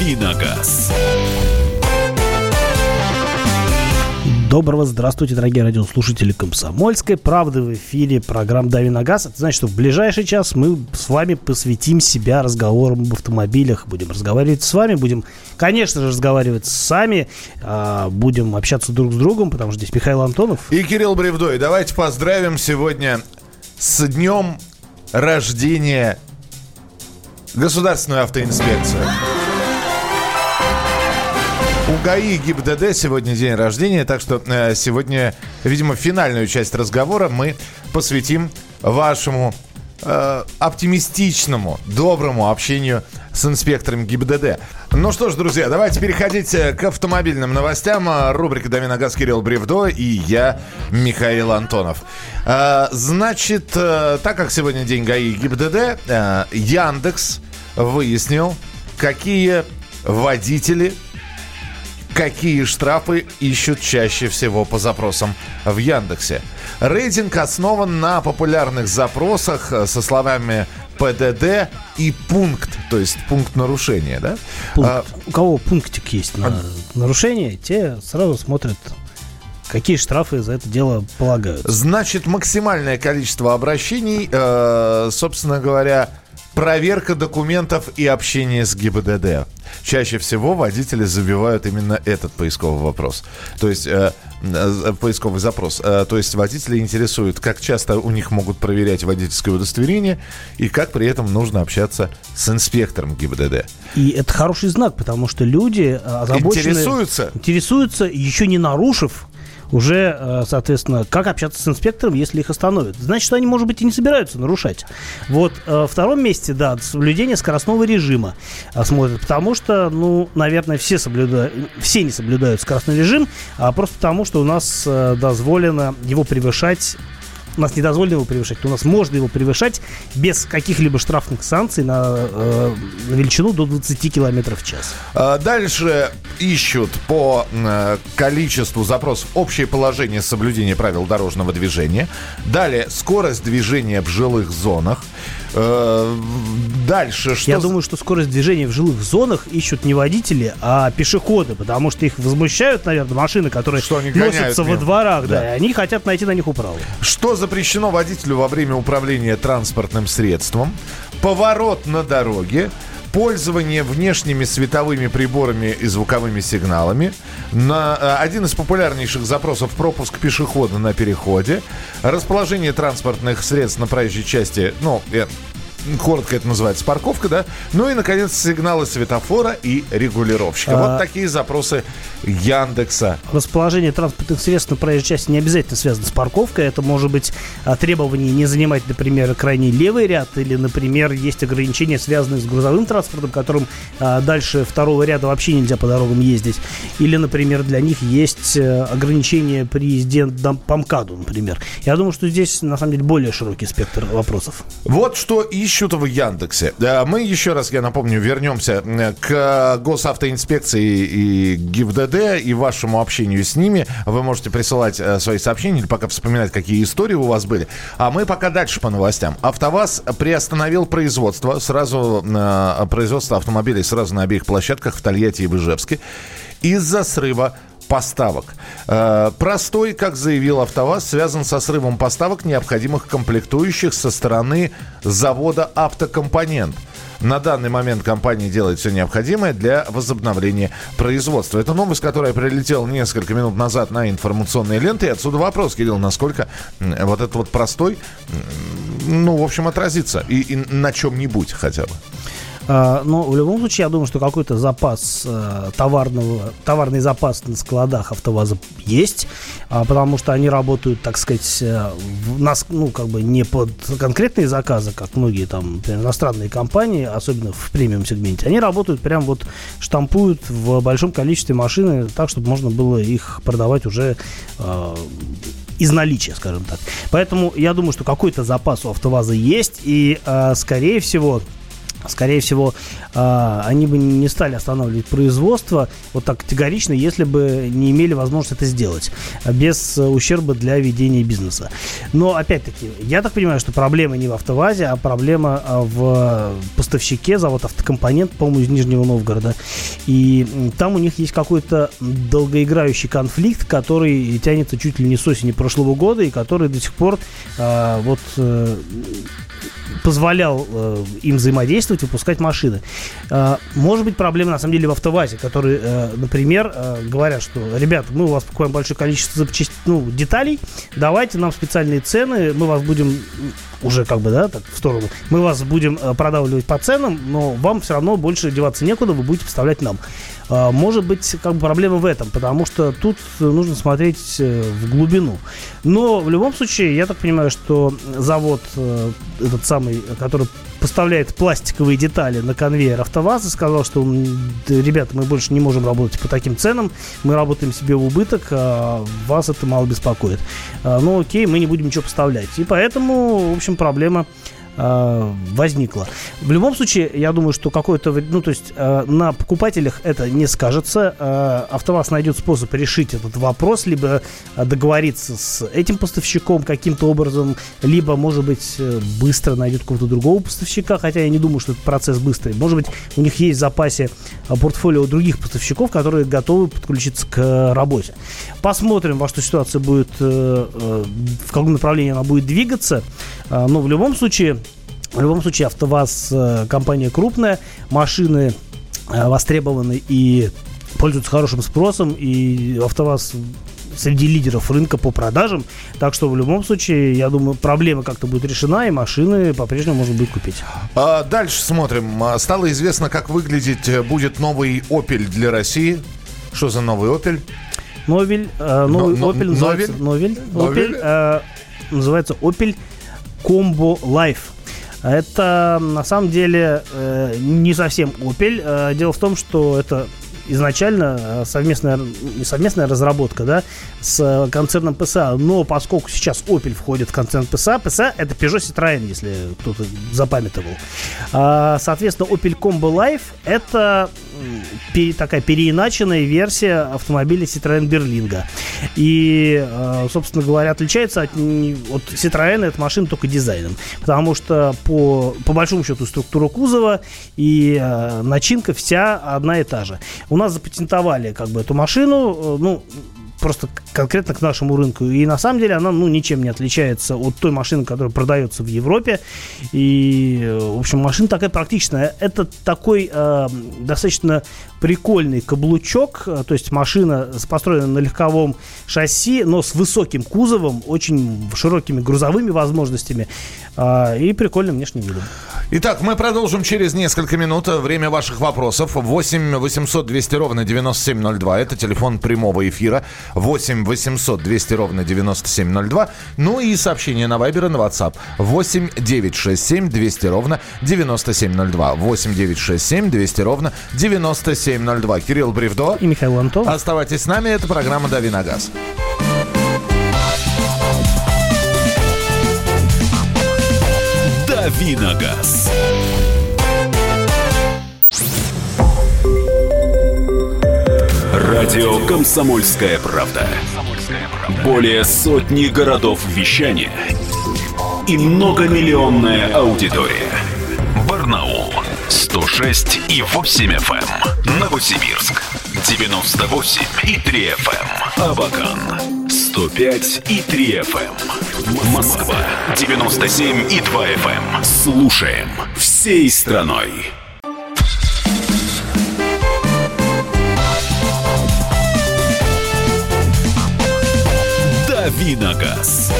«Давиногаз». Доброго здравствуйте, дорогие радиослушатели Комсомольской правды в эфире программ «Дави на газ». Это значит, что в ближайший час мы с вами посвятим себя разговорам об автомобилях. Будем разговаривать с вами, будем, конечно же, разговаривать сами, а, будем общаться друг с другом, потому что здесь Михаил Антонов. И Кирилл Бревдой. Давайте поздравим сегодня с днем рождения Государственную автоинспекцию. У ГАИ и ГИБДД сегодня день рождения, так что э, сегодня, видимо, финальную часть разговора мы посвятим вашему э, оптимистичному, доброму общению с инспектором ГИБДД. Ну что ж, друзья, давайте переходить э, к автомобильным новостям. Э, рубрика «Дави газ» Кирилл Бревдо и я, Михаил Антонов. Э, значит, так как сегодня день ГАИ и ГИБДД, Яндекс выяснил, какие водители Какие штрафы ищут чаще всего по запросам в Яндексе? Рейтинг основан на популярных запросах э, со словами ПДД и пункт, то есть пункт нарушения, да? Пункт. А, У кого пунктик есть на а... нарушение, те сразу смотрят Какие штрафы за это дело полагают? Значит, максимальное количество обращений, э, собственно говоря, проверка документов и общение с ГИБДД. Чаще всего водители забивают именно этот поисковый вопрос. То есть э, э, поисковый запрос. Э, то есть водители интересуют, как часто у них могут проверять водительское удостоверение и как при этом нужно общаться с инспектором ГИБДД. И это хороший знак, потому что люди э, озабочены... Интересуются. Интересуются, еще не нарушив уже, э, соответственно, как общаться с инспектором, если их остановят. Значит, они, может быть, и не собираются нарушать. Вот э, втором месте, да, соблюдение скоростного режима э, смотрят, потому что, ну, наверное, все соблюдают, все не соблюдают скоростной режим, а просто потому, что у нас дозволено его превышать у нас не дозволено его превышать, у нас можно его превышать без каких-либо штрафных санкций на, э, на величину до 20 км в час. А дальше ищут по э, количеству запросов общее положение соблюдения правил дорожного движения. Далее скорость движения в жилых зонах. Э, дальше что... Я думаю, что скорость движения в жилых зонах ищут не водители, а пешеходы, потому что их возмущают, наверное, машины, которые что они носятся во дворах, да. да, и они хотят найти на них управу. Что запрещено водителю во время управления транспортным средством? Поворот на дороге, пользование внешними световыми приборами и звуковыми сигналами. На, э, один из популярнейших запросов пропуск пешехода на переходе. Расположение транспортных средств на проезжей части, ну, коротко это называется парковка, да. Ну и, наконец, сигналы светофора и регулировщика. А... Вот такие запросы Яндекса. Расположение транспортных средств на проезжей части не обязательно связано с парковкой. Это может быть а, требование не занимать, например, крайний левый ряд, или, например, есть ограничения, связанные с грузовым транспортом, которым а, дальше второго ряда вообще нельзя по дорогам ездить. Или, например, для них есть а, ограничения при езде по МКАДу, например. Я думаю, что здесь, на самом деле, более широкий спектр вопросов. Вот что ищут в Яндексе. Мы еще раз, я напомню, вернемся к госавтоинспекции и ГИБДД и вашему общению с ними. Вы можете присылать э, свои сообщения или пока вспоминать, какие истории у вас были. А мы пока дальше по новостям. АвтоВАЗ приостановил производство, сразу э, производство автомобилей сразу на обеих площадках в Тольятти и в Ижевске из-за срыва поставок. Э, простой, как заявил АвтоВАЗ, связан со срывом поставок необходимых комплектующих со стороны завода «Автокомпонент». На данный момент компания делает все необходимое для возобновления производства. Это новость, которая прилетела несколько минут назад на информационные ленты. И отсюда вопрос, Кирилл, насколько вот этот вот простой, ну, в общем, отразится и, и на чем-нибудь хотя бы. А, но в любом случае, я думаю, что какой-то запас э, товарного, товарный запас на складах АвтоВАЗа есть, а, потому что они работают, так сказать, э, нас, ну, как бы не под конкретные заказы, как многие там иностранные компании, особенно в премиум сегменте. Они работают прям вот штампуют в большом количестве машины так, чтобы можно было их продавать уже э, из наличия, скажем так. Поэтому я думаю, что какой-то запас у АвтоВАЗа есть, и, э, скорее всего, скорее всего, а, они бы не стали останавливать производство вот так категорично, если бы не имели возможность это сделать без ущерба для ведения бизнеса. Но, опять-таки, я так понимаю, что проблема не в АвтоВАЗе, а проблема а, в поставщике, завод автокомпонент, по-моему, из Нижнего Новгорода. И там у них есть какой-то долгоиграющий конфликт, который тянется чуть ли не с осени прошлого года и который до сих пор а, вот э, позволял э, им взаимодействовать, выпускать машины. Э, может быть, проблема на самом деле в АвтоВАЗе, которые, э, например, э, говорят, что, ребят, мы у вас покупаем большое количество запчасть, ну, деталей, давайте нам специальные цены, мы вас будем уже как бы, да, так, в сторону, мы вас будем э, продавливать по ценам, но вам все равно больше деваться некуда, вы будете поставлять нам. Э, может быть, как бы проблема в этом, потому что тут нужно смотреть э, в глубину. Но в любом случае, я так понимаю, что завод, этот самый, который поставляет пластиковые детали на конвейер АвтоВАЗа, сказал, что ребята, мы больше не можем работать по таким ценам, мы работаем себе в убыток, а вас это мало беспокоит. Ну окей, мы не будем ничего поставлять. И поэтому, в общем, проблема э, возникла. В любом случае, я думаю, что какой-то, ну, то есть э, на покупателях это не скажется. Э, АвтоВАЗ найдет способ решить этот вопрос, либо э, договориться с этим поставщиком каким-то образом, либо, может быть, э, быстро найдет какого-то другого поставщика, хотя я не думаю, что этот процесс быстрый. Может быть, у них есть в запасе портфолио других поставщиков, которые готовы подключиться к работе. Посмотрим, во что ситуация будет, в каком направлении она будет двигаться. Но в любом случае, в любом случае, АвтоВАЗ э, компания крупная, машины э, востребованы и пользуются хорошим спросом, и АвтоВАЗ среди лидеров рынка по продажам. Так что в любом случае, я думаю, проблема как-то будет решена, и машины по-прежнему можно будет купить. А дальше смотрим. А, стало известно, как выглядеть э, будет новый Opel для России. Что за новый Opel? Новель, э, новый но, Opel называется Новель. Новель. Opel, э, называется Opel Combo Life. Это на самом деле э, не совсем Opel. Э, дело в том, что это изначально э, совместная, совместная разработка да, с концерном PSA, но поскольку сейчас Opel входит в концерн PSA, PSA это Peugeot Citroën, если кто-то запамятовал. А, соответственно, Opel Combo Life это такая переиначенная версия автомобиля Citroën Берлинга. И, э, собственно говоря, отличается от, от Citroën эта машина только дизайном. Потому что по, по большому счету структура кузова и э, начинка вся одна и та же. У нас запатентовали как бы эту машину, э, ну, просто конкретно к нашему рынку. И на самом деле она ну, ничем не отличается от той машины, которая продается в Европе. И, в общем, машина такая практичная. Это такой э, достаточно прикольный каблучок, э, то есть машина построена на легковом шасси, но с высоким кузовом, очень широкими грузовыми возможностями э, и прикольным внешним видом. Итак, мы продолжим через несколько минут. Время ваших вопросов. 8 800 200 ровно 9702. Это телефон прямого эфира. 8 800 200 ровно 9702. Ну и сообщение на Вайбер и на WhatsApp. 8 967 200 ровно 9702. 8 967 200 ровно 9702. Кирилл Бревдо. И Михаил Антон. Оставайтесь с нами. Это программа «Дави на газ». Давиногаз. Радио «Комсомольская правда». Более сотни городов вещания и многомиллионная аудитория. Барнаул 106 и 8 FM. Эм. Новосибирск 98 и 3 FM. Эм. Абакан 105 и 3 FM. Эм. Москва 97 и 2 FM. Слушаем всей страной. Давиногаз.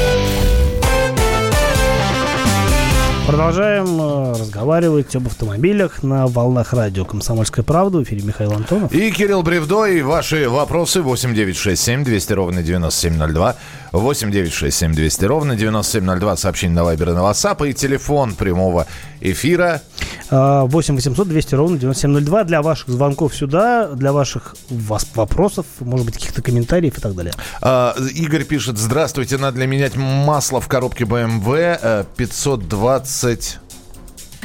Продолжаем э, разговаривать об автомобилях на волнах радио «Комсомольская правда». В эфире Михаил Антонов. И Кирилл Бревдо. И ваши вопросы 8967 200 ровно 9702. 8 9 6 7 200 ровно 9702. Сообщение на Вайбер и на WhatsApp. И телефон прямого эфира. 8 800 200 ровно 9702. Для ваших звонков сюда, для ваших вас вопросов, может быть, каких-то комментариев и так далее. А, Игорь пишет. Здравствуйте, надо ли менять масло в коробке BMW 520...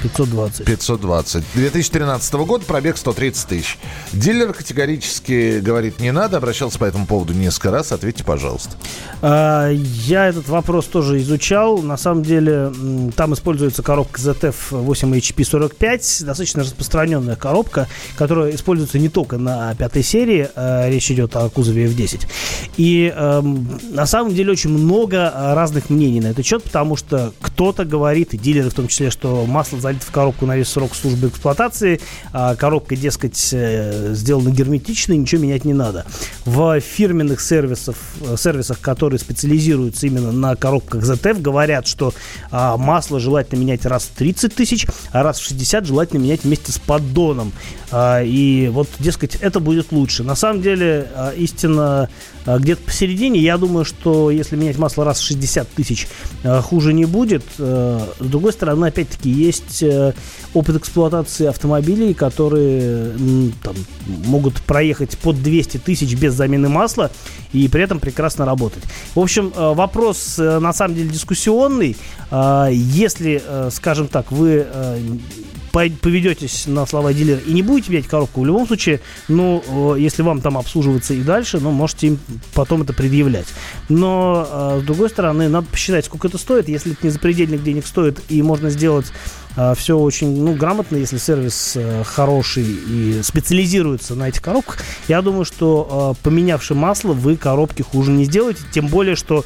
520. 520. 2013 года пробег 130 тысяч. Дилер категорически говорит, не надо. Обращался по этому поводу несколько раз. Ответьте, пожалуйста. А, я этот вопрос тоже изучал. На самом деле, там используется коробка ZF 8HP45. Достаточно распространенная коробка, которая используется не только на пятой серии. А, речь идет о кузове F10. И эм, на самом деле очень много разных мнений на этот счет, потому что кто-то говорит, и дилеры в том числе, что масло залито в коробку на весь срок службы эксплуатации, а коробка, дескать, э, сделана герметично, ничего менять не надо. В фирменных сервисах, э, сервисах, которые специализируются именно на коробках ZF, говорят, что а, масло желательно менять раз в 30 тысяч, а раз в 60 желательно менять вместе с поддоном. А, и вот, дескать, это будет лучше. На самом деле, истина где-то посередине. Я думаю, что если менять масло раз в 60 тысяч, а, хуже не будет. А, с другой стороны, опять-таки, есть э, опыт эксплуатации автомобилей, которые там, могут проехать под 200 тысяч без замены масла и при этом прекрасно работать. В общем, э, вопрос э, на самом деле дискуссионный. Если, скажем так, вы поведетесь на слова дилера и не будете менять коробку, в любом случае, ну, если вам там обслуживаться и дальше, ну, можете им потом это предъявлять. Но, э, с другой стороны, надо посчитать, сколько это стоит. Если это не запредельных денег стоит и можно сделать э, все очень ну, грамотно, если сервис э, хороший и специализируется на этих коробках, я думаю, что поменявши масло, вы коробки хуже не сделаете. Тем более, что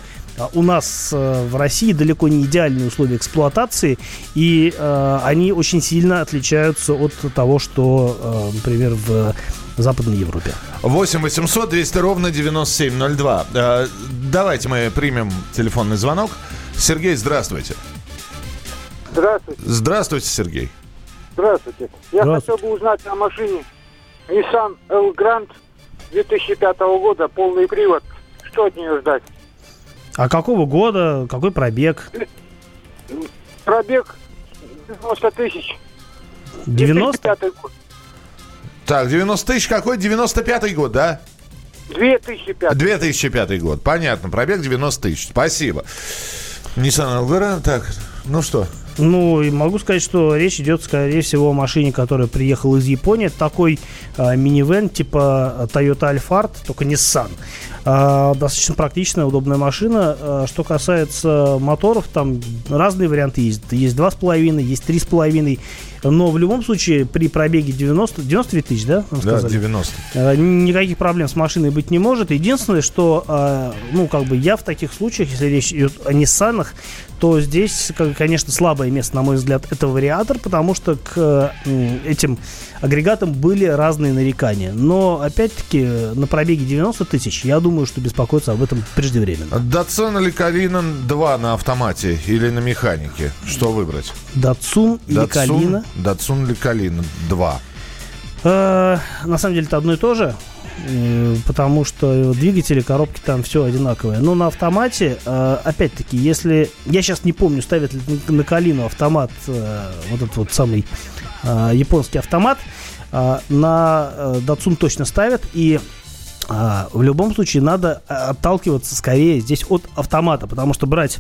у нас э, в России далеко не идеальные условия эксплуатации, и э, они очень сильно отличаются от того, что, э, например, в Западной Европе. 8 800 200 ровно 9702. Э, давайте мы примем телефонный звонок. Сергей, здравствуйте. Здравствуйте. Здравствуйте, Сергей. Здравствуйте. Я Здравствуйте. хотел бы узнать о машине Nissan L Grand 2005 года, полный привод. Что от нее ждать? А какого года? Какой пробег? Пробег 90 тысяч. 90? год. Так, 90 тысяч какой? 95-й год, да? 2005. 2005 год. Понятно. Пробег 90 тысяч. Спасибо. Nissan Algera. Так, ну что? Ну, и могу сказать, что речь идет, скорее всего, о машине, которая приехала из Японии. Такой э, минивэн типа Toyota Alphard, только Nissan. Э, достаточно практичная, удобная машина. Что касается моторов, там разные варианты есть. Есть 2,5, есть 3,5. Но в любом случае при пробеге 90, 99 тысяч, да? Да, 90. Э, никаких проблем с машиной быть не может. Единственное, что, э, ну, как бы я в таких случаях, если речь идет о Nissan, то здесь, конечно, слабое место, на мой взгляд, это вариатор, потому что к этим агрегатам были разные нарекания. Но, опять-таки, на пробеге 90 тысяч, я думаю, что беспокоиться об этом преждевременно. Датсон или Калина 2 на автомате или на механике? Что выбрать? Датсун или Калина? Датсун или Калина 2? Э, на самом деле это одно и то же. Э, потому что двигатели, коробки там все одинаковое. Но на автомате, э, опять-таки, если... Я сейчас не помню, ставят ли на Калину автомат, вот этот вот самый японский автомат, на Datsun точно ставят, и в любом случае надо отталкиваться скорее здесь от автомата, потому что брать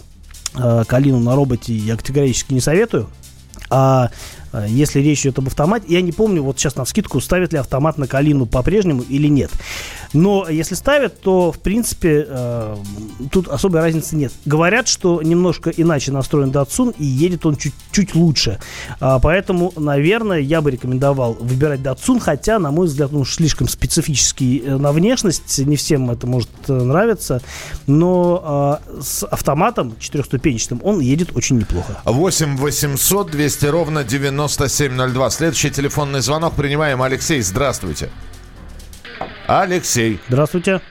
Калину на роботе я категорически не советую. А если речь идет об автомате. Я не помню, вот сейчас на скидку, ставят ли автомат на Калину по-прежнему или нет. Но если ставят, то, в принципе, э, тут особой разницы нет. Говорят, что немножко иначе настроен Datsun и едет он чуть-чуть лучше. А, поэтому, наверное, я бы рекомендовал выбирать Datsun, хотя, на мой взгляд, он слишком специфический э, на внешность. Не всем это может э, нравиться. Но э, с автоматом четырехступенчатым он едет очень неплохо. 8 800 200 ровно 9702. Следующий телефонный звонок принимаем. Алексей, здравствуйте. Алексей. Здравствуйте.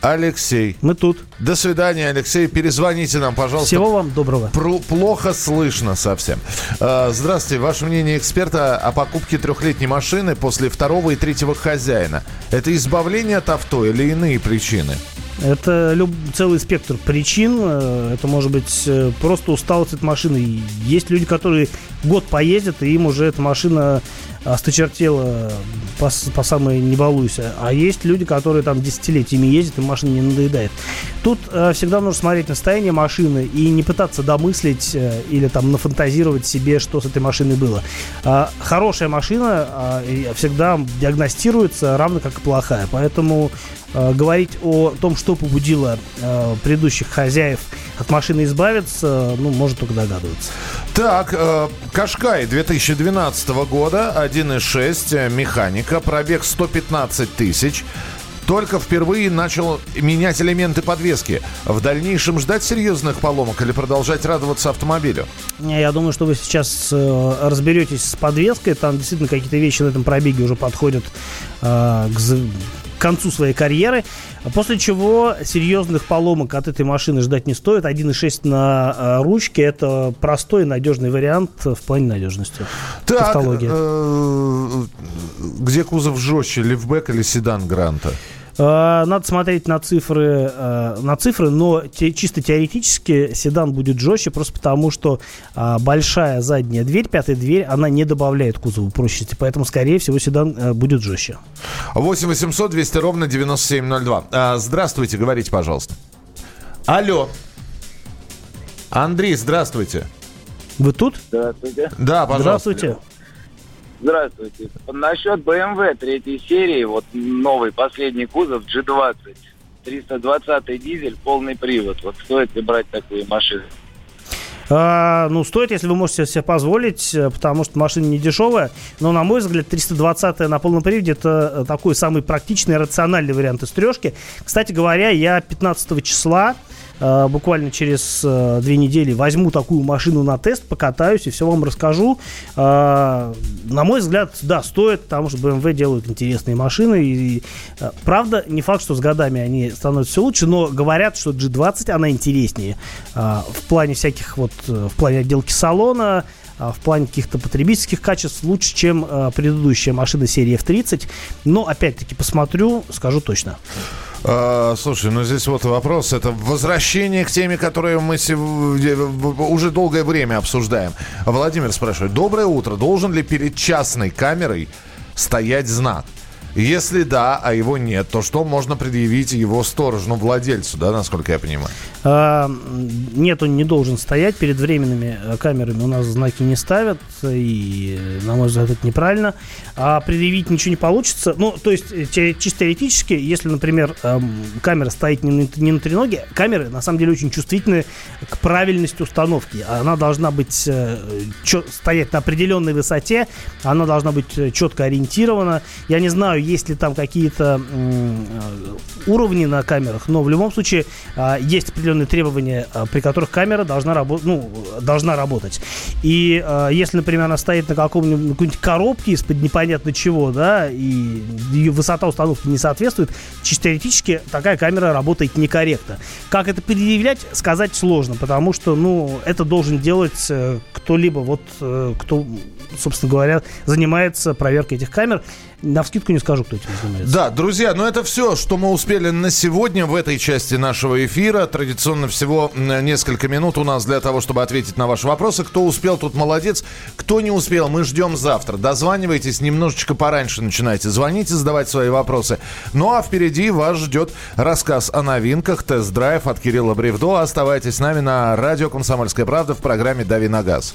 Алексей. Мы тут. До свидания, Алексей. Перезвоните нам, пожалуйста. Всего вам доброго. Про плохо слышно совсем. А, здравствуйте. Ваше мнение эксперта о покупке трехлетней машины после второго и третьего хозяина. Это избавление от авто или иные причины? Это люб... целый спектр причин. Э, это может быть э, просто усталость от машины. Есть люди, которые год поездят, и им уже эта машина осточертела по, по самой не балуйся. А есть люди, которые там десятилетиями ездят, и машина не надоедает. Тут э, всегда нужно смотреть на состояние машины и не пытаться домыслить э, или там нафантазировать себе, что с этой машиной было. Э, хорошая машина э, всегда диагностируется равно как и плохая. Поэтому э, говорить о том, что побудило э, предыдущих хозяев от машины избавиться, ну, может только догадываться. Так, э, Кашкай 2012 года, 1.6, э, механика, пробег 115 тысяч. Только впервые начал менять элементы подвески. В дальнейшем ждать серьезных поломок или продолжать радоваться автомобилю? Я думаю, что вы сейчас э, разберетесь с подвеской. Там действительно какие-то вещи на этом пробеге уже подходят э, к концу своей карьеры. После чего серьезных поломок от этой машины ждать не стоит. 1.6 на э, ручке это простой и надежный вариант в плане надежности. Так, э, где кузов жестче, лифбэк или седан Гранта? Э, надо смотреть на цифры, э, на цифры, но те, чисто теоретически седан будет жестче, просто потому что а, большая задняя дверь, пятая дверь, она не добавляет кузову прочности, поэтому, скорее всего, седан э, будет жестче. 8 800 200 ровно 9702. А, здравствуйте, говорите, пожалуйста. Алло. Андрей, здравствуйте. Вы тут? Здравствуйте. Да, пожалуйста. Здравствуйте. Здравствуйте. Насчет BMW третьей серии, вот новый последний кузов G20, 320 дизель, полный привод. Вот стоит ли брать такую машину? А, ну, стоит, если вы можете себе позволить, э, потому что машина не дешевая. Но, на мой взгляд, 320 на полном приводе это э, такой самый практичный, рациональный вариант из трешки. Кстати говоря, я 15 числа э, буквально через э, две недели возьму такую машину на тест, покатаюсь и все вам расскажу. Э, на мой взгляд, да, стоит, потому что BMW делают интересные машины. И, правда, не факт, что с годами они становятся все лучше, но говорят, что G20 она интереснее в плане всяких вот, в плане отделки салона, в плане каких-то потребительских качеств лучше, чем э, предыдущая машина серии F30. Но, опять-таки, посмотрю, скажу точно. А, слушай, ну здесь вот вопрос. Это возвращение к теме, которую мы уже долгое время обсуждаем. Владимир спрашивает. Доброе утро. Должен ли перед частной камерой стоять знак? Если да, а его нет, то что можно предъявить его сторожному владельцу, да, насколько я понимаю? А, нет, он не должен стоять. Перед временными э, камерами у нас знаки не ставят, и, на мой взгляд, это неправильно. А предъявить ничего не получится. Ну, то есть, э, чисто теоретически, если, например, эм, камера стоит не на, не на треноге, камеры, на самом деле, очень чувствительны к правильности установки. Она должна быть э, стоять на определенной высоте, она должна быть четко ориентирована. Я не знаю, есть ли там какие-то уровни на камерах, но в любом случае а, есть определенные требования, а, при которых камера должна, рабо- ну, должна работать. И а, если, например, она стоит на каком-нибудь коробке из-под непонятно чего, да, и ее высота установки не соответствует, чисто теоретически такая камера работает некорректно. Как это предъявлять, сказать сложно, потому что, ну, это должен делать э, кто-либо, вот, э, кто, собственно говоря, занимается проверкой этих камер. На вскидку не скажу, кто этим занимается. Да, друзья, ну это все, что мы успели на сегодня в этой части нашего эфира. Традиционно всего несколько минут у нас для того, чтобы ответить на ваши вопросы. Кто успел, тут молодец. Кто не успел, мы ждем завтра. Дозванивайтесь, немножечко пораньше начинайте. Звоните, задавать свои вопросы. Ну а впереди вас ждет рассказ о новинках, тест-драйв от Кирилла Бревдо. Оставайтесь с нами на радио «Комсомольская правда» в программе «Дави на газ».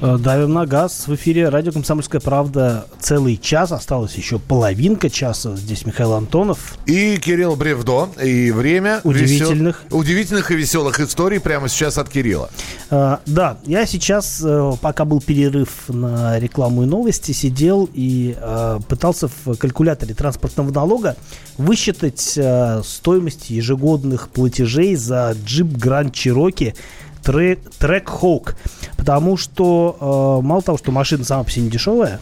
Давим на газ. В эфире радио «Комсомольская правда» целый час. Осталось еще половинка часа. Здесь Михаил Антонов. И Кирилл Бревдо. И время удивительных, весел... удивительных и веселых историй прямо сейчас от Кирилла. А, да, я сейчас, э, пока был перерыв на рекламу и новости, сидел и а, пытался в калькуляторе транспортного налога высчитать а, стоимость ежегодных платежей за джип Grand Cherokee трек, трек. Потому что э, мало того, что машина сама по себе не дешевая,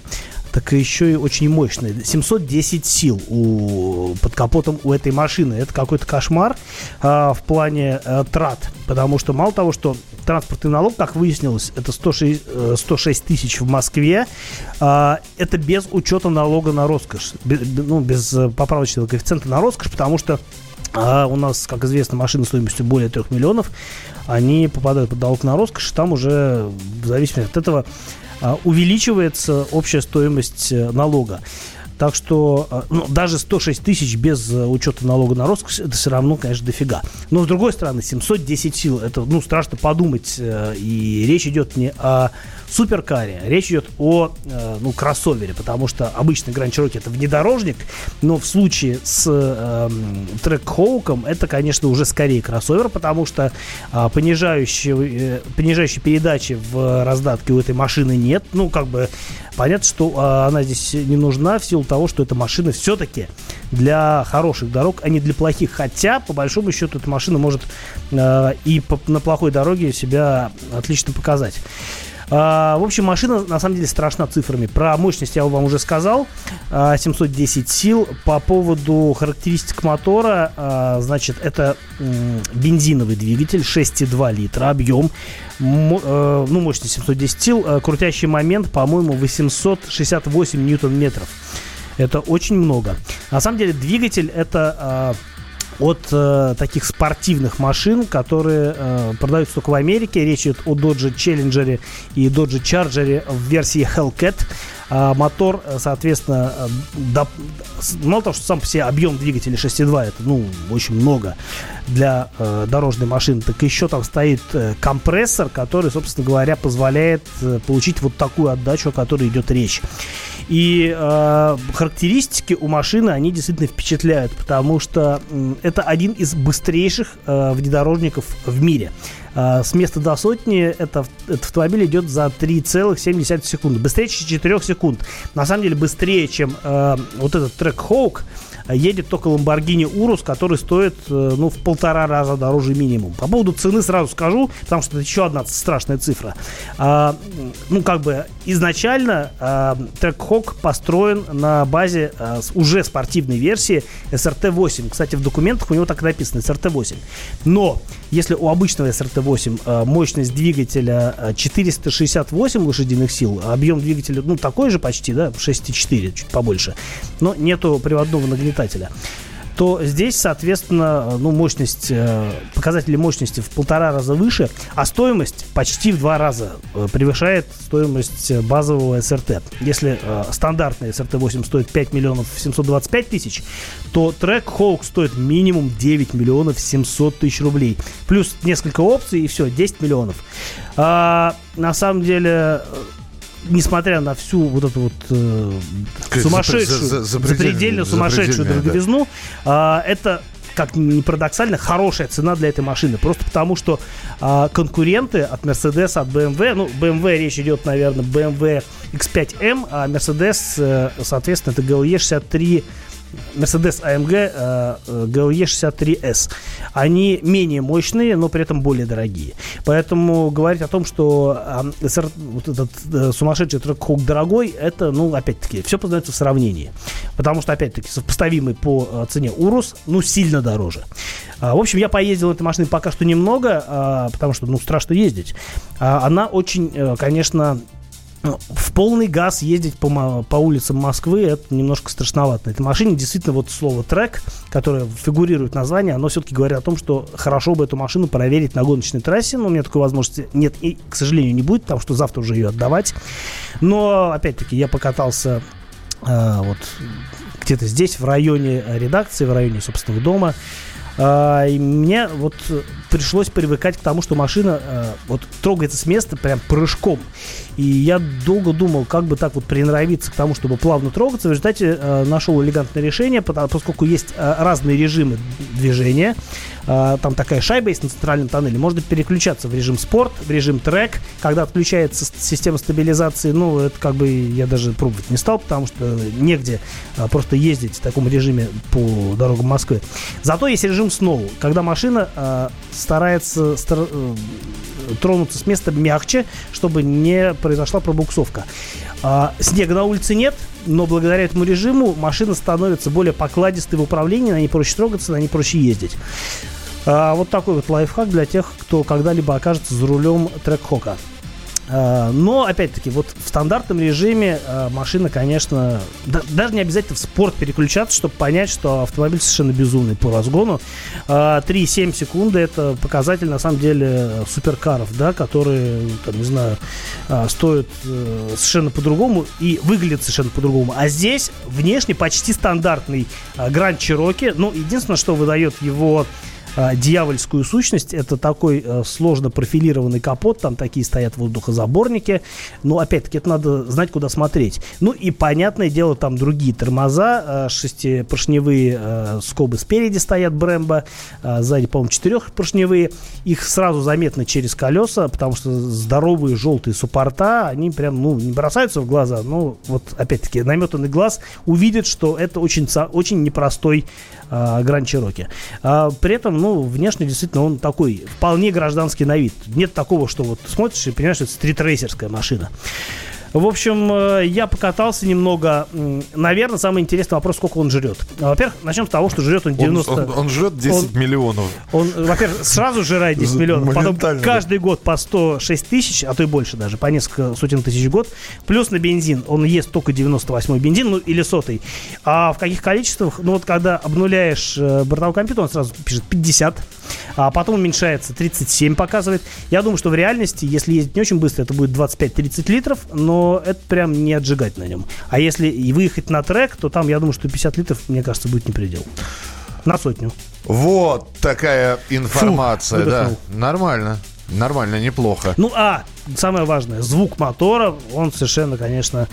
так еще и очень мощная. 710 сил у, под капотом у этой машины. Это какой-то кошмар э, в плане э, трат. Потому что мало того, что транспортный налог, как выяснилось, это 106, 106 э, тысяч в Москве. Э, это без учета налога на роскошь. Без, ну, без поправочного коэффициента на роскошь, потому что а у нас, как известно, машины стоимостью более 3 миллионов, они попадают под налог на роскошь, там уже в зависимости от этого а, увеличивается общая стоимость э, налога. Так что а, ну, даже 106 тысяч без э, учета налога на роскошь, это все равно, конечно, дофига. Но, с другой стороны, 710 сил, это, ну, страшно подумать. Э, и речь идет не о суперкаре. Речь идет о э, ну, кроссовере, потому что обычный Grand Cherokee это внедорожник, но в случае с э, трек Хоуком это, конечно, уже скорее кроссовер, потому что э, понижающей, э, понижающей передачи в раздатке у этой машины нет. Ну, как бы понятно, что э, она здесь не нужна в силу того, что эта машина все-таки для хороших дорог, а не для плохих. Хотя, по большому счету, эта машина может э, и по, на плохой дороге себя отлично показать. А, в общем, машина на самом деле страшна цифрами. Про мощность я вам уже сказал. 710 а, сил. По поводу характеристик мотора, а, значит, это бензиновый двигатель 6,2 литра, объем, э, ну, мощность 710 сил, крутящий момент, по-моему, 868 ньютон-метров. Это очень много. На самом деле двигатель это от э, таких спортивных машин, которые э, продаются только в Америке. Речь идет о Dodge Challenger и Dodge Charger в версии Hellcat. А мотор, э, соответственно, э, до, мало того, что сам по себе объем двигателя 6.2 это, ну, очень много для э, дорожной машины, так еще там стоит э, компрессор, который, собственно говоря, позволяет э, получить вот такую отдачу, о которой идет речь. И э, характеристики у машины, они действительно впечатляют, потому что э, это один из быстрейших э, внедорожников в мире. Э, с места до сотни это, этот автомобиль идет за 3,7 секунды. Быстрее 4 секунд. На самом деле быстрее, чем э, вот этот трек Hawk, едет только Lamborghini Urus, который стоит э, ну, в полтора раза дороже минимум. По поводу цены сразу скажу, потому что это еще одна страшная цифра. А, ну, как бы изначально а, Track Hawk построен на базе а, уже спортивной версии SRT-8. Кстати, в документах у него так и написано SRT-8. Но если у обычного SRT-8 а, мощность двигателя 468 лошадиных сил, объем двигателя, ну, такой же почти, да, 6,4, чуть побольше, но нету приводного нагнетателя питателя то здесь, соответственно, ну, мощность, э, показатели мощности в полтора раза выше, а стоимость почти в два раза э, превышает стоимость базового СРТ. Если э, стандартный СРТ-8 стоит 5 миллионов 725 тысяч, то трек Hawk стоит минимум 9 миллионов 700 тысяч рублей. Плюс несколько опций и все, 10 миллионов. А, на самом деле несмотря на всю вот эту вот э, сумасшедшую, за, за, за запредельно сумасшедшую дороговизну, да. э, это как ни парадоксально, хорошая цена для этой машины. Просто потому, что э, конкуренты от Mercedes, от BMW, ну, BMW речь идет, наверное, BMW X5M, а Mercedes, э, соответственно, это GLE 63 Mercedes AMG э, GLE 63S. Они менее мощные, но при этом более дорогие. Поэтому говорить о том, что э, вот этот э, сумасшедший трек дорогой, это, ну, опять-таки, все познается в сравнении. Потому что, опять-таки, сопоставимый по цене Урус, ну, сильно дороже. А, в общем, я поездил этой машиной пока что немного, а, потому что, ну, страшно ездить. А, она очень, конечно, в полный газ ездить по, по улицам Москвы это немножко страшновато. На этой машине действительно вот слово трек, которое фигурирует в названии, оно все-таки говорит о том, что хорошо бы эту машину проверить на гоночной трассе, но у меня такой возможности нет и, к сожалению, не будет, потому что завтра уже ее отдавать. Но, опять-таки, я покатался э, вот где-то здесь, в районе редакции, в районе собственного дома. А, и мне вот пришлось привыкать к тому, что машина э, вот трогается с места прям прыжком. И я долго думал, как бы так вот приноровиться к тому, чтобы плавно трогаться. В результате э, нашел элегантное решение, потому, поскольку есть э, разные режимы движения. Э, там такая шайба есть на центральном тоннеле. Можно переключаться в режим спорт, в режим трек. Когда отключается система стабилизации, ну, это как бы я даже пробовать не стал, потому что негде э, просто ездить в таком режиме по дорогам Москвы. Зато есть режим сноу, когда машина э, старается стар- э, тронуться с места мягче, чтобы не произошла пробуксовка. А, снега на улице нет, но благодаря этому режиму машина становится более покладистой в управлении, на ней проще трогаться, на ней проще ездить. А, вот такой вот лайфхак для тех, кто когда-либо окажется за рулем трек-хока. А, но, опять-таки, вот в стандартном режиме а, машина, конечно, да, даже не обязательно в спорт переключаться, чтобы понять, что автомобиль совершенно безумный по разгону. 3,7 секунды – это показатель, на самом деле, суперкаров, да, которые, там, не знаю, стоят э, совершенно по-другому и выглядят совершенно по-другому. А здесь внешне почти стандартный Гранд Чироки. Ну, единственное, что выдает его э, дьявольскую сущность. Это такой э, сложно профилированный капот, там такие стоят воздухозаборники. Но, опять-таки, это надо знать, куда смотреть. Ну и, понятное дело, там другие тормоза, э, шестипоршневые э, скобы спереди стоят Брэмбо, э, сзади, по-моему, четырехпоршневые. Их сразу заметно через колеса, потому что здоровые желтые суппорта, они прям, ну, не бросаются в глаза, но вот, опять-таки, наметанный глаз увидит, что это очень, очень непростой э, Гранд Чироки. А, при этом, ну, внешне действительно он такой вполне гражданский на вид. Нет такого, что вот смотришь и понимаешь, что это стритрейсерская машина. В общем, э, я покатался немного. Наверное, самый интересный вопрос, сколько он жрет. Во-первых, начнем с того, что жрет он 90... Он, он, он жрет 10 он, миллионов. Он, во-первых, сразу жрает 10 миллионов, потом каждый год по 106 тысяч, а то и больше даже, по несколько сотен тысяч в год. Плюс на бензин. Он ест только 98 бензин, ну или сотый. А в каких количествах? Ну вот когда обнуляешь э, бортовой компьютер, он сразу пишет 50 а потом уменьшается 37 показывает. Я думаю, что в реальности, если ездить не очень быстро, это будет 25-30 литров, но это прям не отжигать на нем. А если и выехать на трек, то там, я думаю, что 50 литров, мне кажется, будет не предел. На сотню. Вот такая информация, Фу, да. Нормально. Нормально, неплохо. Ну, а, самое важное, звук мотора, он совершенно, конечно,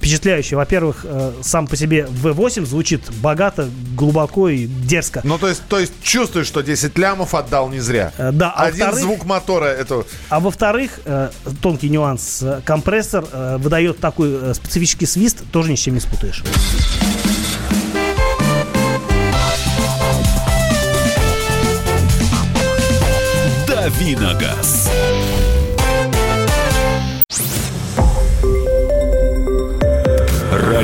впечатляющий. Во-первых, э, сам по себе V8 звучит богато, глубоко и дерзко. Ну, то есть, то есть чувствуешь, что 10 лямов отдал не зря. Э, да. А Один звук мотора это... А во-вторых, э, тонкий нюанс. Компрессор выдает такой специфический свист, тоже ни с чем не спутаешь. Давиногаз.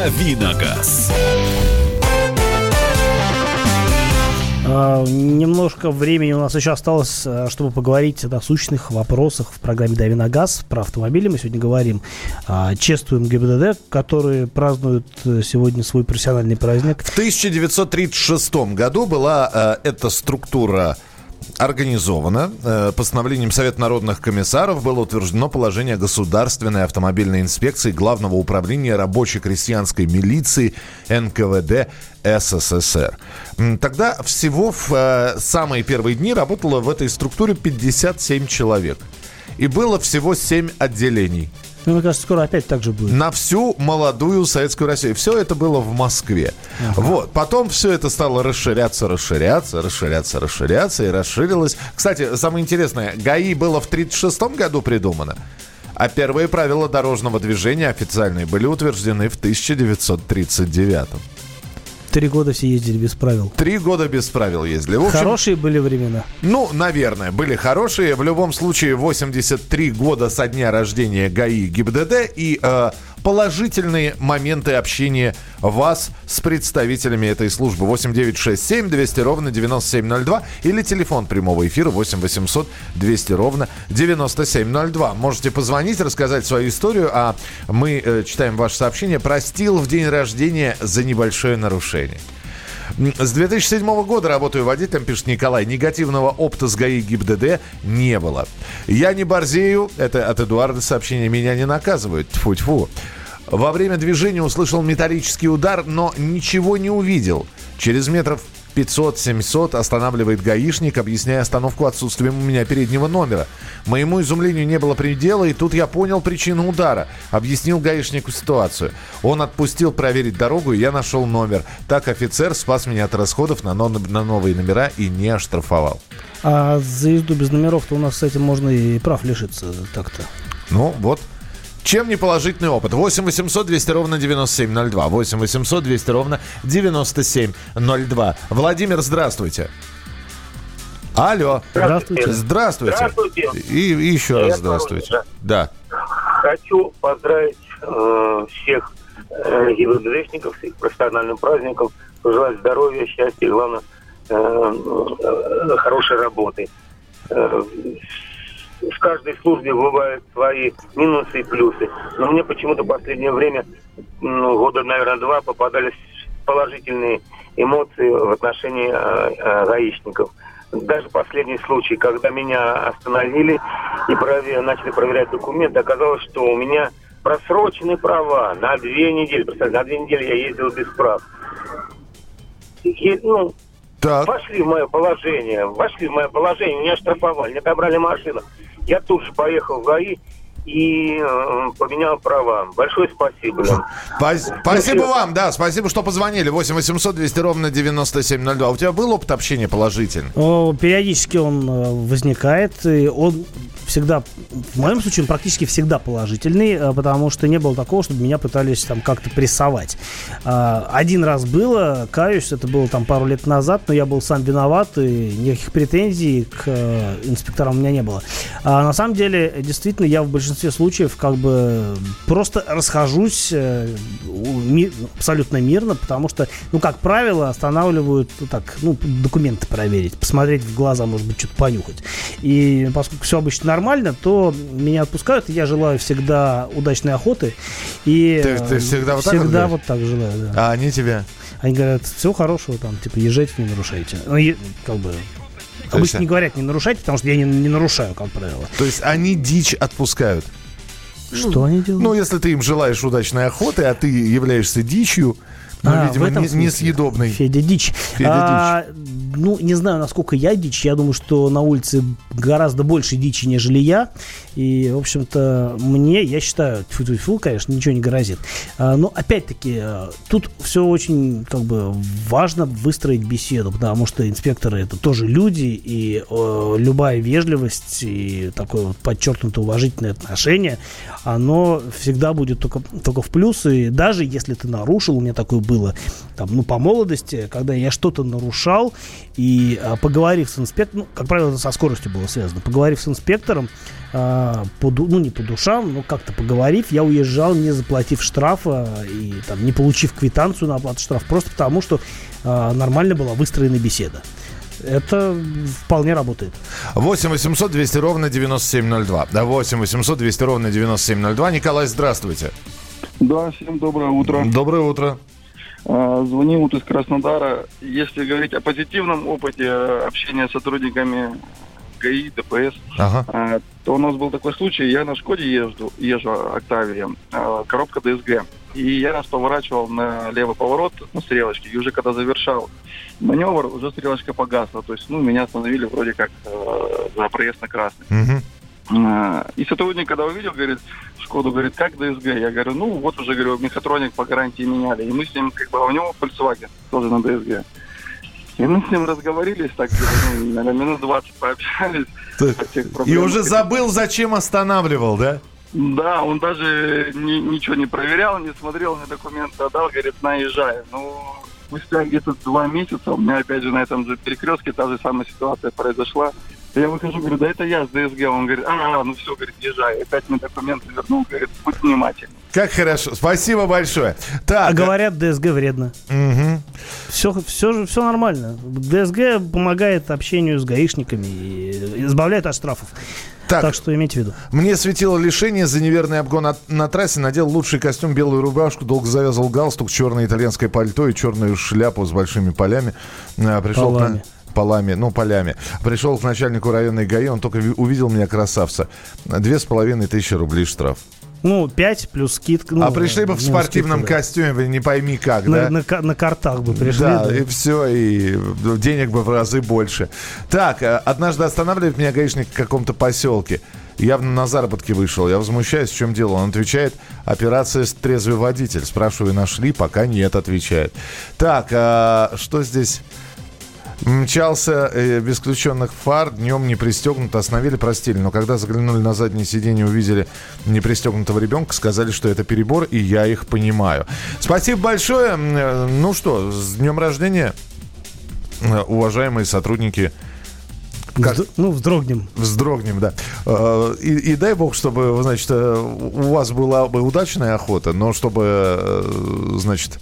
Давиногаз. Uh, немножко времени у нас еще осталось, э, чтобы поговорить о насущных вопросах в программе «Дави на газ». Про автомобили мы сегодня говорим. Uh, чествуем ГИБДД, которые празднуют э, сегодня свой профессиональный праздник. В 1936 году была uh, эта структура организовано. Э, постановлением Совета народных комиссаров было утверждено положение Государственной автомобильной инспекции Главного управления рабочей крестьянской милиции НКВД СССР. Тогда всего в э, самые первые дни работало в этой структуре 57 человек. И было всего 7 отделений. Ну, мне кажется, скоро опять так же будет. На всю молодую советскую Россию. Все это было в Москве. Ага. Вот. Потом все это стало расширяться, расширяться, расширяться, расширяться и расширилось. Кстати, самое интересное, ГАИ было в 1936 году придумано. А первые правила дорожного движения официальные были утверждены в 1939. Три года все ездили без правил. Три года без правил ездили. В общем, хорошие были времена. Ну, наверное, были хорошие. В любом случае, 83 года со дня рождения ГАИ ГИБДД. И э, положительные моменты общения вас с представителями этой службы. 8 9 6 7 200 ровно 9702 или телефон прямого эфира 8 800 200 ровно 9702. Можете позвонить, рассказать свою историю, а мы э, читаем ваше сообщение. Простил в день рождения за небольшое нарушение. С 2007 года работаю водителем, пишет Николай. Негативного опыта с ГАИ ГИБДД не было. Я не борзею, это от Эдуарда сообщение, меня не наказывают. Тьфу-тьфу. Во время движения услышал металлический удар, но ничего не увидел. Через метров 500-700 останавливает гаишник, объясняя остановку отсутствием у меня переднего номера. Моему изумлению не было предела, и тут я понял причину удара. Объяснил гаишнику ситуацию. Он отпустил проверить дорогу, и я нашел номер. Так офицер спас меня от расходов на, на новые номера и не оштрафовал. А за езду без номеров-то у нас с этим можно и прав лишиться так-то. Ну, вот. Чем не положительный опыт? 8 800 200 ровно 9702. 8 800 200 ровно 9702. Владимир, здравствуйте. Алло. Здравствуйте. Здравствуйте. Здравствуйте. И, и еще Я раз здравствуйте. Да. Хочу поздравить э, всех э, ГИБДДшников с их профессиональным праздником. Пожелать здоровья, счастья и, главное, э, э, хорошей работы. Э, в каждой службе бывают свои минусы и плюсы. Но мне почему-то в последнее время, ну, года, наверное, два, попадались положительные эмоции в отношении э, э, гаишников. Даже последний случай, когда меня остановили и проверили, начали проверять документы, оказалось, что у меня просрочены права на две недели. Представляете, на две недели я ездил без прав. И, ну, так. Вошли в мое положение, вошли в мое положение, меня штрафовали, мне отобрали машину. Я тут же поехал в ГАИ и э, поменял права. Большое спасибо вам. Спасибо вам, да, спасибо, что позвонили. 8 800 200 ровно 9702. У тебя был опыт общения положительный? О, периодически он э, возникает. И он всегда, в моем случае, он практически всегда положительный, э, потому что не было такого, чтобы меня пытались там как-то прессовать. А, один раз было, каюсь, это было там пару лет назад, но я был сам виноват, и никаких претензий к инспекторам у меня не было. А на самом деле, действительно, я в большинстве случаев как бы просто расхожусь э, абсолютно мирно, потому что, ну, как правило, останавливают, ну, так, ну, документы проверить, посмотреть в глаза, может быть, что-то понюхать. И поскольку все обычно нормально, то меня отпускают, и я желаю всегда удачной охоты. И ты, ты всегда вот всегда так вот, вот так желаю, да. А они тебя? Они говорят, всего хорошего, там, типа, езжайте, не нарушайте. Ну, е- как бы, Обычно есть... не говорят не нарушайте, потому что я не, не нарушаю, как правило. То есть они дичь отпускают? Что ну, они делают? Ну, если ты им желаешь удачной охоты, а ты являешься дичью, ну, а, видимо, не, несъедобный. Федя Дичь. Федя а, Дичь. Ну, не знаю, насколько я дичь. Я думаю, что на улице гораздо больше дичи, нежели я. И, в общем-то, мне, я считаю, фу -фу -фу, конечно, ничего не грозит. А, но, опять-таки, а, тут все очень, как бы, важно выстроить беседу, потому что инспекторы это тоже люди, и э, любая вежливость и такое вот подчеркнутое уважительное отношение, оно всегда будет только, только в плюс. И даже если ты нарушил, у меня такое было, там, ну, по молодости, когда я что-то нарушал, и а, поговорив с инспектором, ну, как правило, это со скоростью было связано, поговорив с инспектором, а, по, ну, не по душам, но как-то поговорив, я уезжал, не заплатив штрафа и там, не получив квитанцию на оплату штрафа, просто потому что а, нормально была выстроена беседа. Это вполне работает. 8 800 200 ровно 9702. Да, 8 800 200 ровно 9702. Николай, здравствуйте. Да, всем доброе утро. Доброе утро. А, звоним вот из Краснодара. Если говорить о позитивном опыте общения с сотрудниками ГАИ, ДПС, ага. А, то у нас был такой случай. Я на Шкоде езжу, езжу Октавия, а, коробка ДСГ. И я раз поворачивал на левый поворот на стрелочке, и уже когда завершал маневр, уже стрелочка погасла. То есть, ну, меня остановили вроде как э, за проезд на красный. Угу. И сотрудник, когда увидел, говорит, Шкоду, говорит, как ДСГ? Я говорю, ну, вот уже, говорю, мехатроник по гарантии меняли. И мы с ним, как бы, а у него Volkswagen тоже на ДСГ. И мы с ним разговорились, так, ну, наверное, минут 20 пообщались. И уже забыл, зачем останавливал, да? Да, он даже ни, ничего не проверял, не смотрел, мне документы отдал, говорит, наезжай. Ну, спустя где-то два месяца у меня опять же на этом же перекрестке та же самая ситуация произошла. Я выхожу, говорю, да это я с ДСГ. Он говорит, а, ну все, говорит, езжай. Опять мне документы вернул, говорит, будь внимательный. Как хорошо. Спасибо большое. Так. А говорят, ДСГ вредно. Угу. Все, все, все нормально. ДСГ помогает общению с гаишниками и избавляет от штрафов. Так, так что имейте в виду. Мне светило лишение за неверный обгон на, на трассе. Надел лучший костюм, белую рубашку, долго завязывал галстук, черное итальянское пальто и черную шляпу с большими полями. А, пришел Полами. на полами, ну, полями. Пришел к начальнику районной ГАИ, он только увидел меня красавца. Две с половиной тысячи рублей штраф. Ну, 5 плюс скидка. Ну, а пришли бы в ну, спортивном скидка, костюме, не пойми как, на, да? На, на картах бы пришли. Да, да, и все, и денег бы в разы больше. Так, э, однажды останавливает меня гаишник в каком-то поселке. Явно на заработки вышел. Я возмущаюсь, в чем дело. Он отвечает, операция «Трезвый водитель». Спрашиваю, нашли? Пока нет, отвечает. Так, а что здесь? Мчался э, без включенных фар, днем не пристегнут, остановили, простили. Но когда заглянули на заднее сиденье, увидели непристегнутого ребенка, сказали, что это перебор, и я их понимаю. Спасибо большое. Э, ну что, с днем рождения, э, уважаемые сотрудники как? Ну, вздрогнем. Вздрогнем, да. И, и дай бог, чтобы, значит, у вас была бы удачная охота, но чтобы, значит,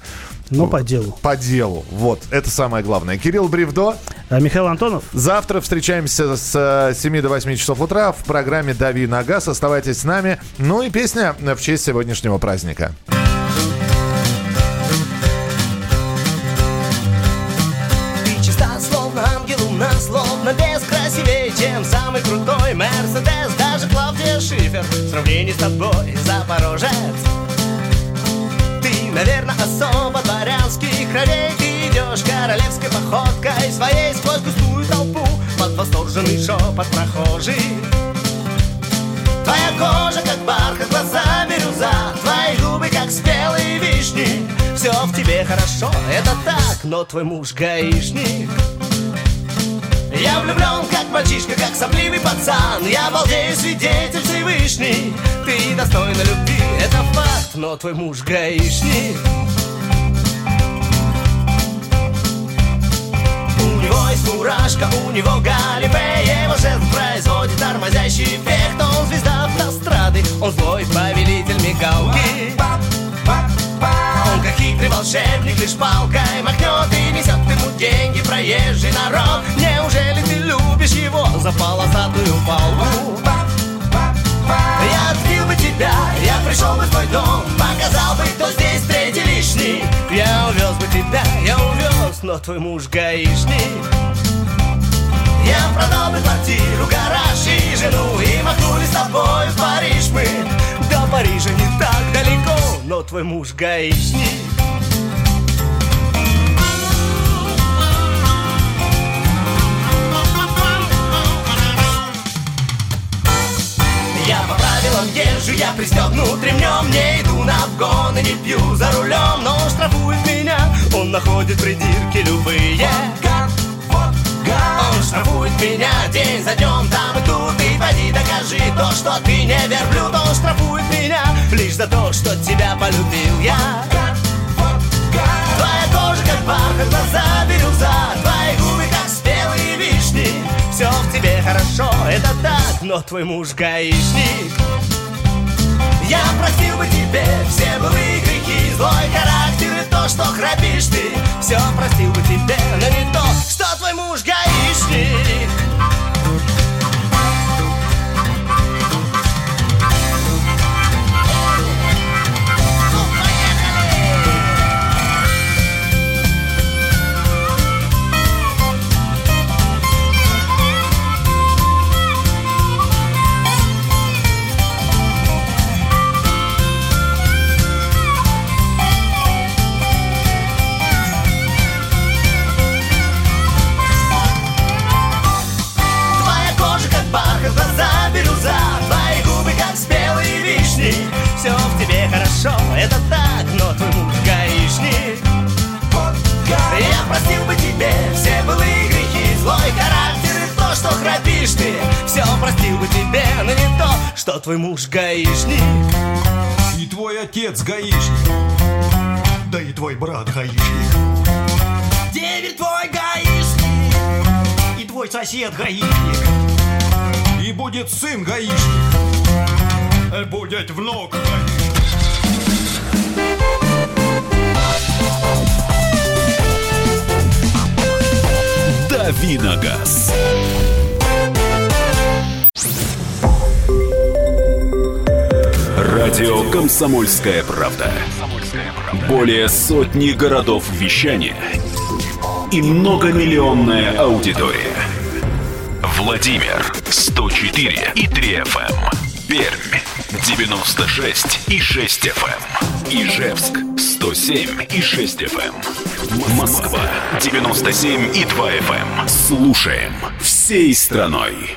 но по делу. По делу. Вот, это самое главное. Кирилл Бревдо. А Михаил Антонов. Завтра встречаемся с 7 э, до 8 часов утра в программе «Дави на газ». Оставайтесь с нами. Ну и песня в честь сегодняшнего праздника. Ты чиста, словно ангел, умна, словно без красивее, чем самый крутой Мерседес. Даже Клавдия Шифер в сравнении с тобой Запорожец. Ты, наверное, особо дворянских кровей Ты идешь королевской походкой. Своей Сквозь густую толпу под восторженный шепот прохожих Твоя кожа, как бархат, глаза бирюза. Твои губы, как спелые вишни. Все в тебе хорошо, это так Но твой муж гаишник. Я влюблен, как мальчишка, как сопливый пацан. Я балдею, свидетель Всевышний. Ты достойна любви, это факт Но твой муж гаишник есть мурашка, у него галифе Его жест производит тормозящий эффект. Он звезда автострады, он злой повелитель мигалки. Он как хитрый волшебник лишь палкой махнет И несет ему деньги проезжий народ. Неужели ты любишь его за полосатую палку? Я отбил бы тебя, я пришел бы в твой дом Показал бы, кто здесь третий лишний. Я увез бы тебя, я увез, но твой муж гаишник. Я продал бы квартиру, гараж и жену И махнули с тобой в Париж мы. До Парижа не так далеко Но твой муж гаишник Я по правилам езжу, я пристегнут ремнем Не иду на обгон и не пью за рулем Но штрафует меня, он находит придирки любые. Он штрафует меня день за днем Там и тут, и поди докажи то, что ты не верблюд. Он штрафует меня лишь за то, что тебя полюбил я. Твоя кожа как бархат, глаза бирюза Твои губы тебе хорошо, это так Но твой муж гаишник. Я простил бы тебе все былые грехи Злой характер и то, что храпишь ты. Все простил бы тебе, но не то, что твой муж гаишник что твой муж гаишник? И твой отец гаишник. Да и твой брат гаишник. Деверь твой гаишник И твой сосед гаишник. И будет сын гаишник. Будет внук Давиногаз. Радио «Комсомольская правда». Более сотни городов вещания и многомиллионная аудитория. Владимир 104 и 3 FM. Эм. Пермь 96 и 6 FM. Эм. Ижевск 107 и 6 FM. Эм. Москва 97 и 2 FM. Слушаем всей страной.